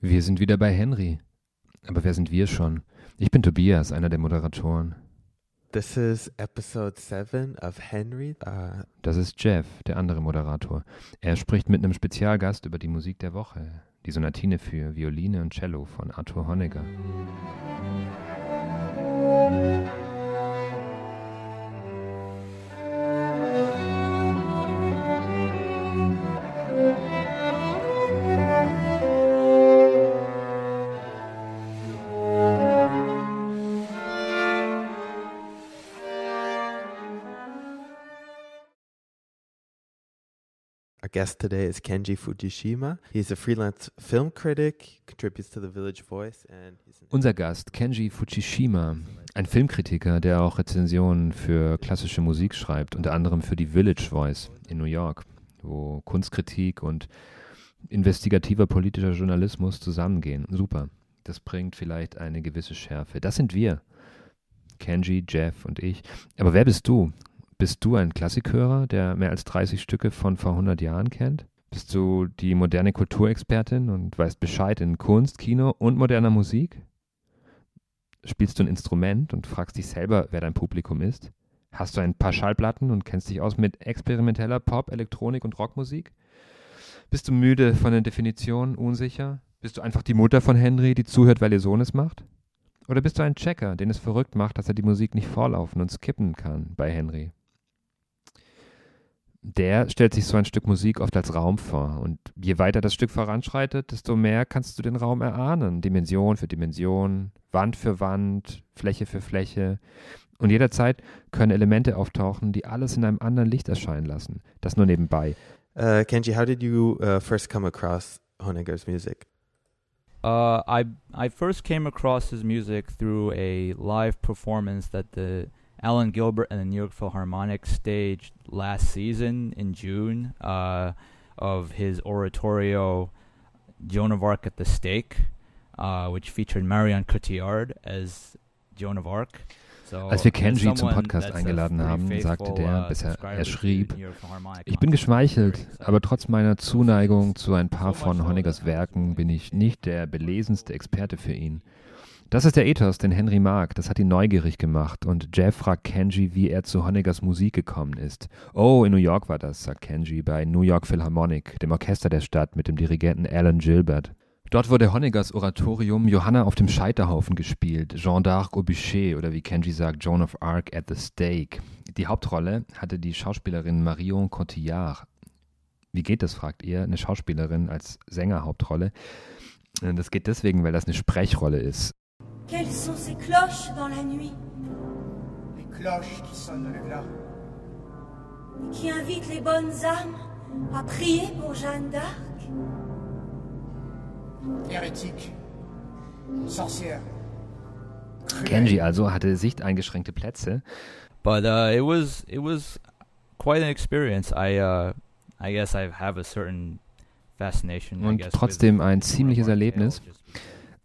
Wir sind wieder bei Henry. Aber wer sind wir schon? Ich bin Tobias, einer der Moderatoren. This is episode 7 of Henry. Uh, Das ist Jeff, der andere Moderator. Er spricht mit einem Spezialgast über die Musik der Woche. Die Sonatine für Violine und Cello von Arthur Honegger. Our guest today is Kenji Fujishima. He's a freelance film critic, contributes to the Village Voice, and Unser Gast, Kenji Fujishima, ein Filmkritiker, der auch Rezensionen für klassische Musik schreibt, unter anderem für die Village Voice in New York, wo Kunstkritik und investigativer politischer Journalismus zusammengehen. Super. Das bringt vielleicht eine gewisse Schärfe. Das sind wir. Kenji, Jeff und ich. Aber wer bist du? Bist du ein Klassikhörer, der mehr als 30 Stücke von vor 100 Jahren kennt? Bist du die moderne Kulturexpertin und weißt Bescheid in Kunst, Kino und moderner Musik? Spielst du ein Instrument und fragst dich selber, wer dein Publikum ist? Hast du ein paar Schallplatten und kennst dich aus mit experimenteller Pop, Elektronik und Rockmusik? Bist du müde von den Definitionen, unsicher? Bist du einfach die Mutter von Henry, die zuhört, weil ihr Sohn es macht? Oder bist du ein Checker, den es verrückt macht, dass er die Musik nicht vorlaufen und skippen kann bei Henry? Der stellt sich so ein Stück Musik oft als Raum vor. Und je weiter das Stück voranschreitet, desto mehr kannst du den Raum erahnen. Dimension für Dimension, Wand für Wand, Fläche für Fläche. Und jederzeit können Elemente auftauchen, die alles in einem anderen Licht erscheinen lassen. Das nur nebenbei. Uh, Kenji, how did you uh, first come across Honegger's music? Uh, I I first came across his music through a live performance that the Alan Gilbert and the New York Philharmonic staged last season in June uh, of his oratorio Joan of Arc at the Stake, uh, which featured Marion Cotillard as Joan of Arc. So, Als wir Kenji zum Podcast eingeladen haben, sagte der, uh, bis er, er schrieb, Ich bin geschmeichelt, aber trotz meiner Zuneigung zu ein paar von Honeggers Werken bin ich nicht der belesenste Experte für ihn. Das ist der Ethos, den Henry mag. Das hat ihn neugierig gemacht. Und Jeff fragt Kenji, wie er zu Honeggers Musik gekommen ist. Oh, in New York war das, sagt Kenji, bei New York Philharmonic, dem Orchester der Stadt mit dem Dirigenten Alan Gilbert. Dort wurde Honeggers Oratorium Johanna auf dem Scheiterhaufen gespielt, Jeanne d'Arc au Bûcher oder wie Kenji sagt, Joan of Arc at the Stake. Die Hauptrolle hatte die Schauspielerin Marion Cotillard. Wie geht das, fragt ihr, eine Schauspielerin als Sängerhauptrolle? Äh, Das geht deswegen, weil das eine Sprechrolle ist. Quelles sont ces cloches dans la nuit Les cloches qui sonnent le glas. et qui invitent les bonnes âmes à prier pour Jeanne d'Arc Hérétique. Sorcière. Kenji also hatte sichteingeschränkte Plätze. but uh, it was it was quite an experience. I uh, I guess I have a certain fascination. I Und guess, trotzdem with ein ziemliches Erlebnis.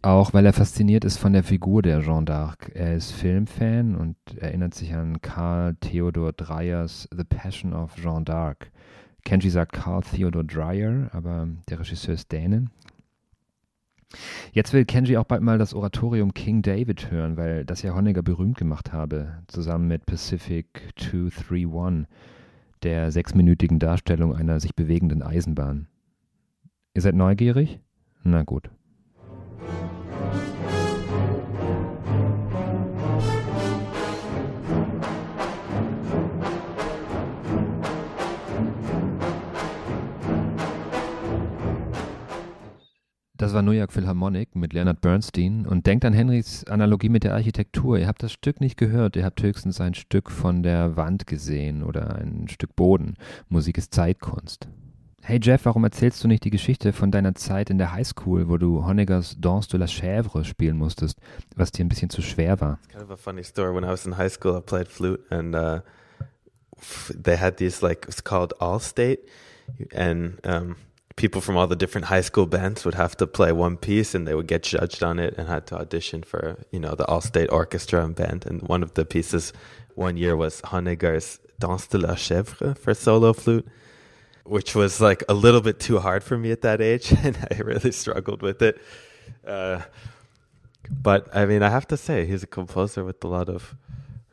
Auch weil er fasziniert ist von der Figur der Jeanne d'Arc. Er ist Filmfan und erinnert sich an Karl Theodor Dreyers The Passion of Jeanne d'Arc. Kenji sagt Karl Theodor Dreyer, aber der Regisseur ist Däne. Jetzt will Kenji auch bald mal das Oratorium King David hören, weil das ja Honegger berühmt gemacht habe, zusammen mit Pacific 231, der sechsminütigen Darstellung einer sich bewegenden Eisenbahn. Ihr seid neugierig? Na gut. Das war New York Philharmonic mit Leonard Bernstein und denkt an Henrys Analogie mit der Architektur. Ihr habt das Stück nicht gehört, ihr habt höchstens ein Stück von der Wand gesehen oder ein Stück Boden. Musik ist Zeitkunst. Hey Jeff, warum erzählst du nicht die Geschichte von deiner Zeit in der Highschool, wo du Honeggers Danse de la Chèvre spielen musstest, was dir ein bisschen zu schwer war? It's kind of a funny story. When I was in high school, I played flute, and uh, they had these like it's called Allstate, and um, people from all the different high school bands would have to play one piece, and they would get judged on it and had to audition for you know the all-state Orchestra and band. And one of the pieces one year was Honegger's Danse de la Chèvre for solo flute. which was like a little bit too hard for me at that age, and I really struggled with it. Uh, but I mean, I have to say, he's a composer with a lot of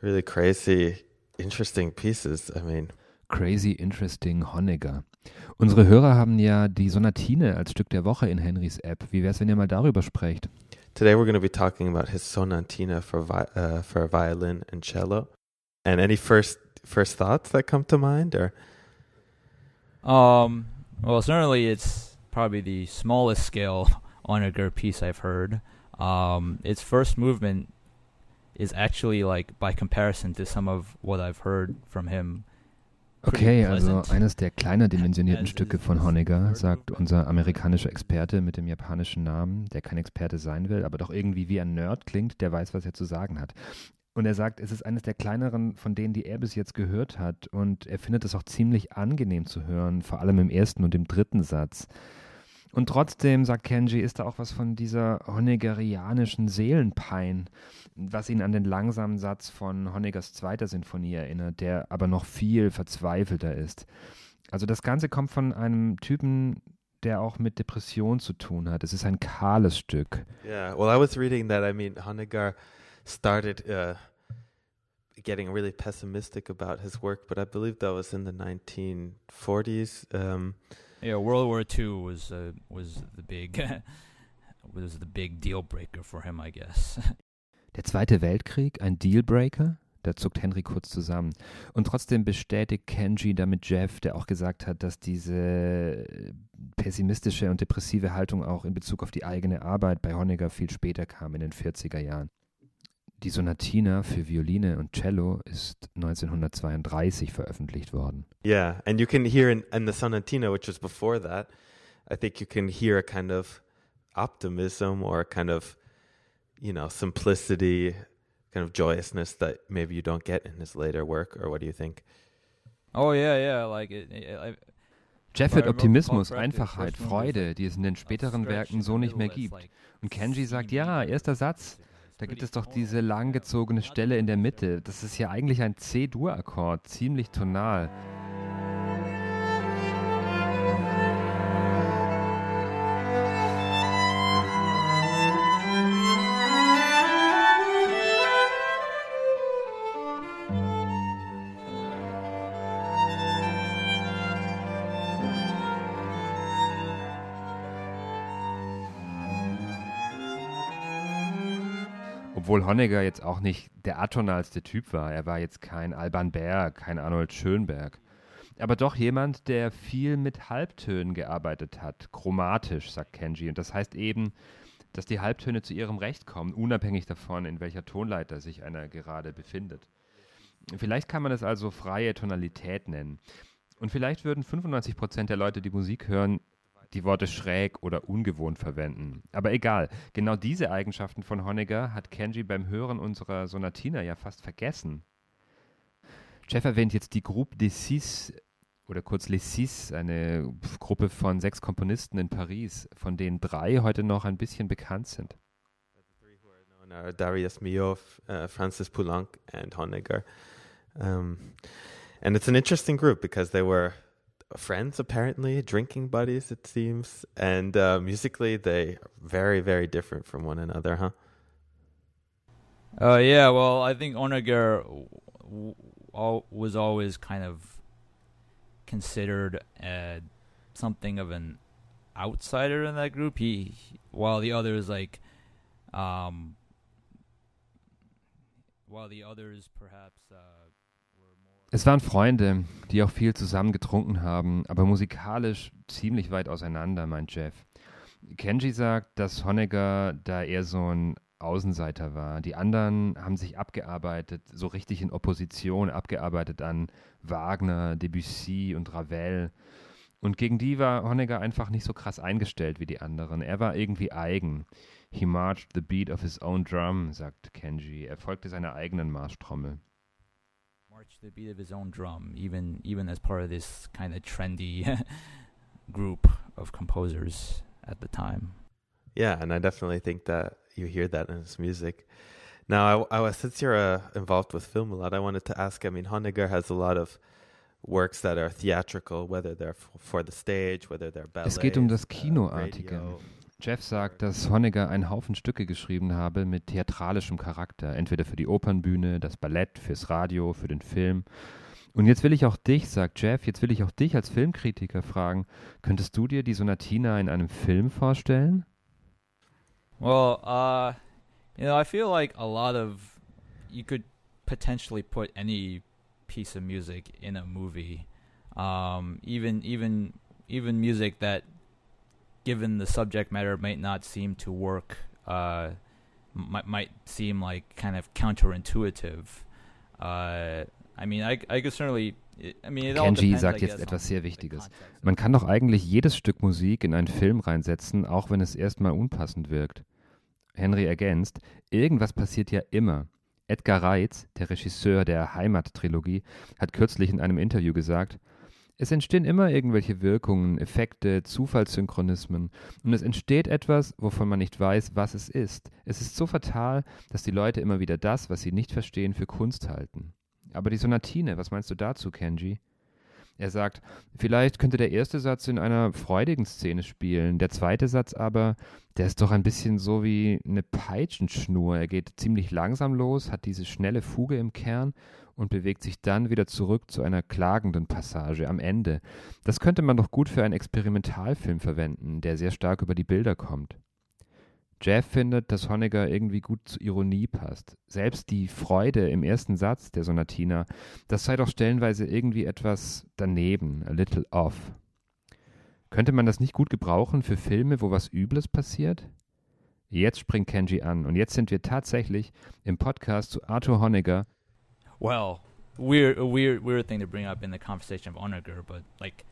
really crazy, interesting pieces. I mean, Crazy Interesting Honegger. Unsere Hörer haben ja die Sonatine als Stück der Woche in Henrys App. Wie wäre es, wenn ihr mal darüber sprecht? today we're going to be talking about his sonatina for vi- uh, for violin and cello. And any first first thoughts that come to mind, or Um, well, certainly it's probably the smallest scale Onager piece I've heard. Um, its first movement is actually like by comparison to some of what I've heard from him. Okay, also eines der kleiner dimensionierten As Stücke von Honegger, sagt unser amerikanischer Experte mit dem japanischen Namen, der kein Experte sein will, aber doch irgendwie wie ein Nerd klingt, der weiß, was er zu sagen hat. Und er sagt, es ist eines der kleineren, von denen, die er bis jetzt gehört hat. Und er findet es auch ziemlich angenehm zu hören, vor allem im ersten und im dritten Satz. Und trotzdem, sagt Kenji, ist da auch was von dieser honeggerianischen Seelenpein, was ihn an den langsamen Satz von Honeggers zweiter Sinfonie erinnert, der aber noch viel verzweifelter ist. Also das Ganze kommt von einem Typen, der auch mit Depression zu tun hat. Es ist ein kahles Stück. yeah. Well, I was reading that. I mean, Honegger started uh, getting really pessimistic about his work, but I believe that was in the 1940s. Um, Yeah, World War II was uh, was the big was the big deal breaker for him, I guess. Der Zweite Weltkrieg, ein Dealbreaker? Da zuckt Henry kurz zusammen. Und trotzdem bestätigt Kenji damit Jeff, der auch gesagt hat, dass diese pessimistische und depressive Haltung auch in Bezug auf die eigene Arbeit bei Honegger viel später kam, in den 40er Jahren. Die Sonatina für Violine und Cello ist 1932 veröffentlicht worden. yeah, and you can hear in, in the sonatina, which was before that, I think you can hear a kind of optimism or a kind of, you know, simplicity, kind of joyousness that maybe you don't get in his later work. Or what do you think? oh yeah, yeah, like it. it I, Jeff remember Optimismus, Einfachheit, Freude, die es in den späteren Werken so nicht mehr gibt. Und Kenji sagt, ja, erster Satz, da gibt es doch diese langgezogene Stelle in der Mitte. Das ist ja eigentlich ein C-Dur-Akkord, ziemlich tonal. Obwohl Honegger jetzt auch nicht der atonalste Typ war. Er war jetzt kein Alban Berg, kein Arnold Schönberg. Aber doch jemand, der viel mit Halbtönen gearbeitet hat. Chromatisch, sagt Kenji. Und das heißt eben, dass die Halbtöne zu ihrem Recht kommen, unabhängig davon, in welcher Tonleiter sich einer gerade befindet. Vielleicht kann man es also freie Tonalität nennen. Und vielleicht würden 95% der Leute, die Musik hören, die Worte schräg oder ungewohnt verwenden. Aber egal, genau diese Eigenschaften von Honegger hat Kenji beim Hören unserer Sonatina ja fast vergessen. Jeff erwähnt jetzt die Groupe des Six oder kurz Les Six, eine Gruppe von sechs Komponisten in Paris, von denen drei heute noch ein bisschen bekannt sind. Darius Milhaud, uh, Francis Poulenc, and Honegger. Um, and it's an interesting group because they were friends, apparently, drinking buddies, it seems. And uh, musically, they are very, very different from one another, huh? Uh, yeah, well, I think Onager w- w- was always kind of considered uh, something of an outsider in that group. He, while the others like, um, while the others perhaps uh. Es waren Freunde, die auch viel zusammen getrunken haben, aber musikalisch ziemlich weit auseinander, meint Jeff. Kenji sagt, dass Honegger da eher so ein Außenseiter war. Die anderen haben sich abgearbeitet, so richtig in Opposition, abgearbeitet an Wagner, Debussy und Ravel. Und gegen die war Honegger einfach nicht so krass eingestellt wie die anderen. Er war irgendwie eigen. He marched the beat of his own drum, sagt Kenji. Er folgte seiner eigenen Marschtrommel. March to the beat of his own drum, even even as part of this kind of trendy group of composers at the time. Yeah, and I definitely think that you hear that in his music. Now, I, I since you're uh, involved with film a lot, I wanted to ask. I mean, Honegger has a lot of works that are theatrical, whether they're f- for the stage, whether they're ballets, Es geht um das uh, Kinoartige. radio. Jeff sagt, dass Honegger einen Haufen Stücke geschrieben habe mit theatralischem Charakter, entweder für die Opernbühne, das Ballett, fürs Radio, für den Film. Und jetzt will ich auch dich, sagt Jeff, jetzt will ich auch dich als Filmkritiker fragen, könntest du dir die Sonatina in einem Film vorstellen? Well, uh, you know, I feel like a lot of you could potentially put any piece of music in a movie, um, even even even music that, given the subject matter, might not seem to work. Uh, might might seem like kind of counterintuitive. Uh, I mean, I I could certainly. Kenji sagt jetzt etwas sehr Wichtiges. Man kann doch eigentlich jedes Stück Musik in einen Film reinsetzen, auch wenn es erstmal unpassend wirkt. Henry ergänzt, irgendwas passiert ja immer. Edgar Reitz, der Regisseur der Heimat-Trilogie, hat kürzlich in einem Interview gesagt, es entstehen immer irgendwelche Wirkungen, Effekte, Zufallssynchronismen und es entsteht etwas, wovon man nicht weiß, was es ist. Es ist so fatal, dass die Leute immer wieder das, was sie nicht verstehen, für Kunst halten. Aber die Sonatine, was meinst du dazu, Kenji? Er sagt, vielleicht könnte der erste Satz in einer freudigen Szene spielen, der zweite Satz aber, der ist doch ein bisschen so wie eine Peitschenschnur. Er geht ziemlich langsam los, hat diese schnelle Fuge im Kern und bewegt sich dann wieder zurück zu einer klagenden Passage am Ende. Das könnte man doch gut für einen Experimentalfilm verwenden, der sehr stark über die Bilder kommt. Jeff findet, dass Honegger irgendwie gut zur Ironie passt. Selbst die Freude im ersten Satz der Sonatina, das sei doch stellenweise irgendwie etwas daneben, a little off. Könnte man das nicht gut gebrauchen für Filme, wo was Übles passiert? Jetzt springt Kenji an und jetzt sind wir tatsächlich im Podcast zu Arthur Honegger. Well, weird, a weird, weird thing to bring up in the conversation of Onager, but like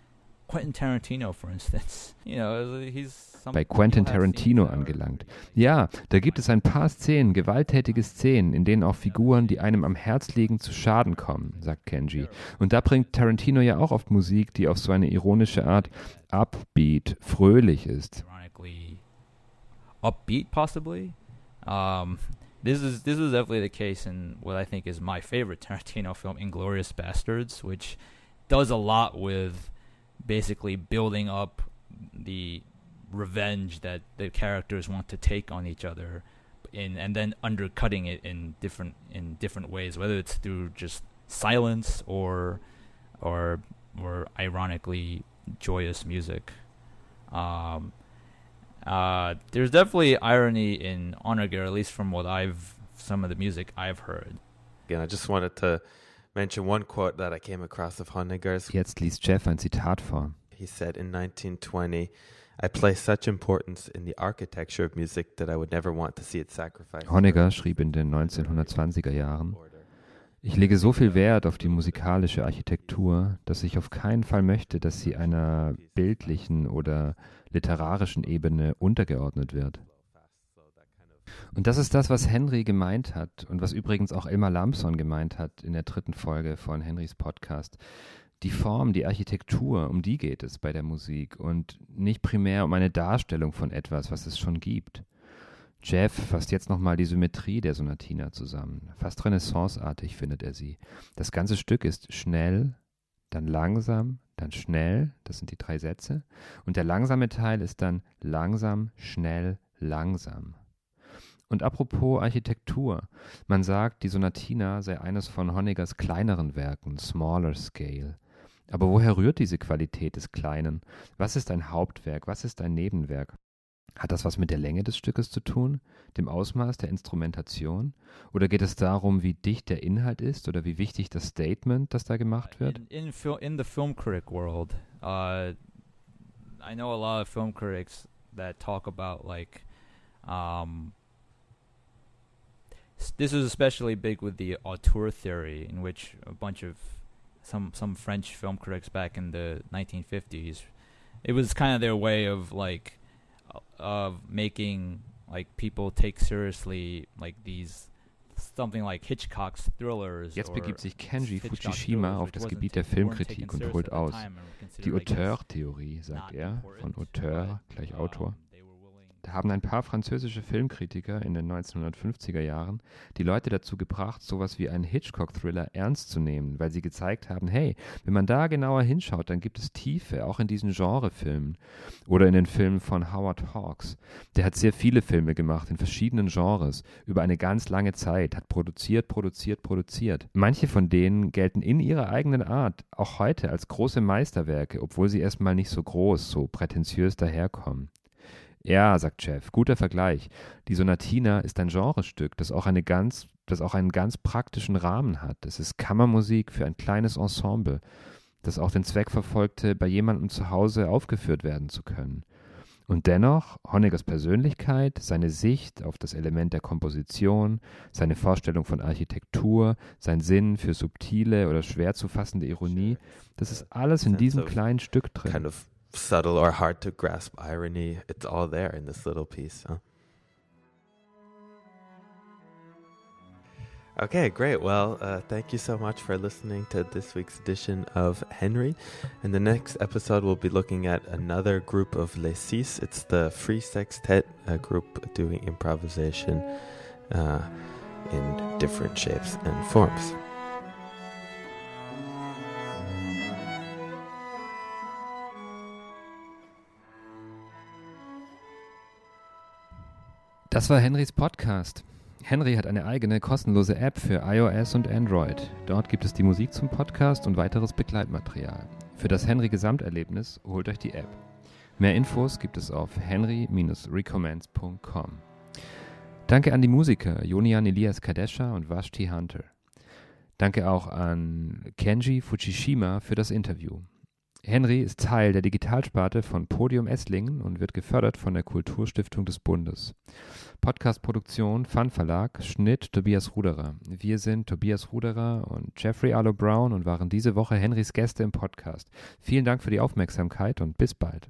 Quentin Tarantino, for instance, you know, he's bei Quentin Tarantino angelangt. Ja, da gibt es ein paar Szenen, gewalttätige Szenen, in denen auch Figuren, die einem am Herz liegen, zu Schaden kommen, sagt Kenji. Und da bringt Tarantino ja auch oft Musik, die auf so eine ironische Art upbeat, fröhlich ist. upbeat, possibly. Um, this is this is definitely the case in what I think is my favorite Tarantino film, *Inglorious Bastards*, which does a lot with basically building up the revenge that the characters want to take on each other, in and then undercutting it in different in different ways, whether it's through just silence or or or ironically joyous music. Um, uh, there's definitely irony in Onager, at least from what I've some of the music I've heard. Again, I just wanted to mention one quote that I came across of Honegger's. Jetzt liest Jeff ein Zitat vor. He said in 1920, I place such importance in the architecture of music that I would never want to see it sacrificed. Honegger schrieb in den 1920er Jahren, Ich lege so viel Wert auf die musikalische Architektur, dass ich auf keinen Fall möchte, dass sie einer bildlichen oder literarischen Ebene untergeordnet wird. Und das ist das, was Henry gemeint hat und was übrigens auch Elmar Lampson gemeint hat in der dritten Folge von Henrys Podcast. Die Form, die Architektur, um die geht es bei der Musik und nicht primär um eine Darstellung von etwas, was es schon gibt. Jeff fasst jetzt nochmal die Symmetrie der Sonatina zusammen. Fast renaissanceartig findet er sie. Das ganze Stück ist schnell, dann langsam, dann schnell, das sind die drei Sätze. Und der langsame Teil ist dann langsam, schnell, langsam. Und apropos Architektur, man sagt, die Sonatina sei eines von Honeggers kleineren Werken, smaller scale. Aber woher rührt diese Qualität des Kleinen? Was ist ein Hauptwerk? Was ist ein Nebenwerk? Hat das was mit der Länge des Stückes zu tun, dem Ausmaß der Instrumentation? Oder geht es darum, wie dicht der Inhalt ist oder wie wichtig das Statement, das da gemacht wird? In in, in the film critic world, uh, I know a lot of film critics that talk about like, um, this is especially big with the auteur theory, in which a bunch of some some French film critics back in the 1950s, it was kind of their way of like, uh, of making like people take seriously like these something like Hitchcock's thrillers. Jetzt begibt sich Kenji Fujishima auf das Gebiet der Filmkritik und holt serious at the aus. time and were Die Auteur-Theorie, sagt er, von Auteur gleich um, Autor. Haben ein paar französische Filmkritiker in den 1950er Jahren die Leute dazu gebracht, sowas wie einen Hitchcock-Thriller ernst zu nehmen, weil sie gezeigt haben, hey, wenn man da genauer hinschaut, dann gibt es Tiefe, auch in diesen Genrefilmen. Oder in den Filmen von Howard Hawks. Der hat sehr viele Filme gemacht in verschiedenen Genres, über eine ganz lange Zeit, hat produziert, produziert, produziert. Manche von denen gelten in ihrer eigenen Art auch heute als große Meisterwerke, obwohl sie erstmal nicht so groß, so prätentiös daherkommen. Ja, sagt Jeff, guter Vergleich. Die Sonatina ist ein Genrestück, das auch, eine ganz, das auch einen ganz praktischen Rahmen hat. Es ist Kammermusik für ein kleines Ensemble, das auch den Zweck verfolgte, bei jemandem zu Hause aufgeführt werden zu können. Und dennoch, Honeckers Persönlichkeit, seine Sicht auf das Element der Komposition, seine Vorstellung von Architektur, sein Sinn für subtile oder schwer zu fassende Ironie, das ist alles in diesem kleinen Stück drin. Subtle or hard to grasp irony. It's all there in this little piece. Huh? Okay, great. Well, uh, thank you so much for listening to this week's edition of Henry. In the next episode, we'll be looking at another group of Les Six. It's the Free Sextet a group doing improvisation uh, in different shapes and forms. Das war Henrys Podcast. Henry hat eine eigene kostenlose App für iOS und Android. Dort gibt es die Musik zum Podcast und weiteres Begleitmaterial. Für das Henry Gesamterlebnis holt euch die App. Mehr Infos gibt es auf henry-recommends.com. Danke an die Musiker Jonian Elias Kadesha und Vashti Hunter. Danke auch an Kenji Fujishima für das Interview. Henry ist Teil der Digitalsparte von Podium Esslingen und wird gefördert von der Kulturstiftung des Bundes. Podcastproduktion Fun Verlag, Schnitt Tobias Ruderer. Wir sind Tobias Ruderer und Jeffrey Arlo Brown und waren diese Woche Henrys Gäste im Podcast. Vielen Dank für die Aufmerksamkeit und bis bald.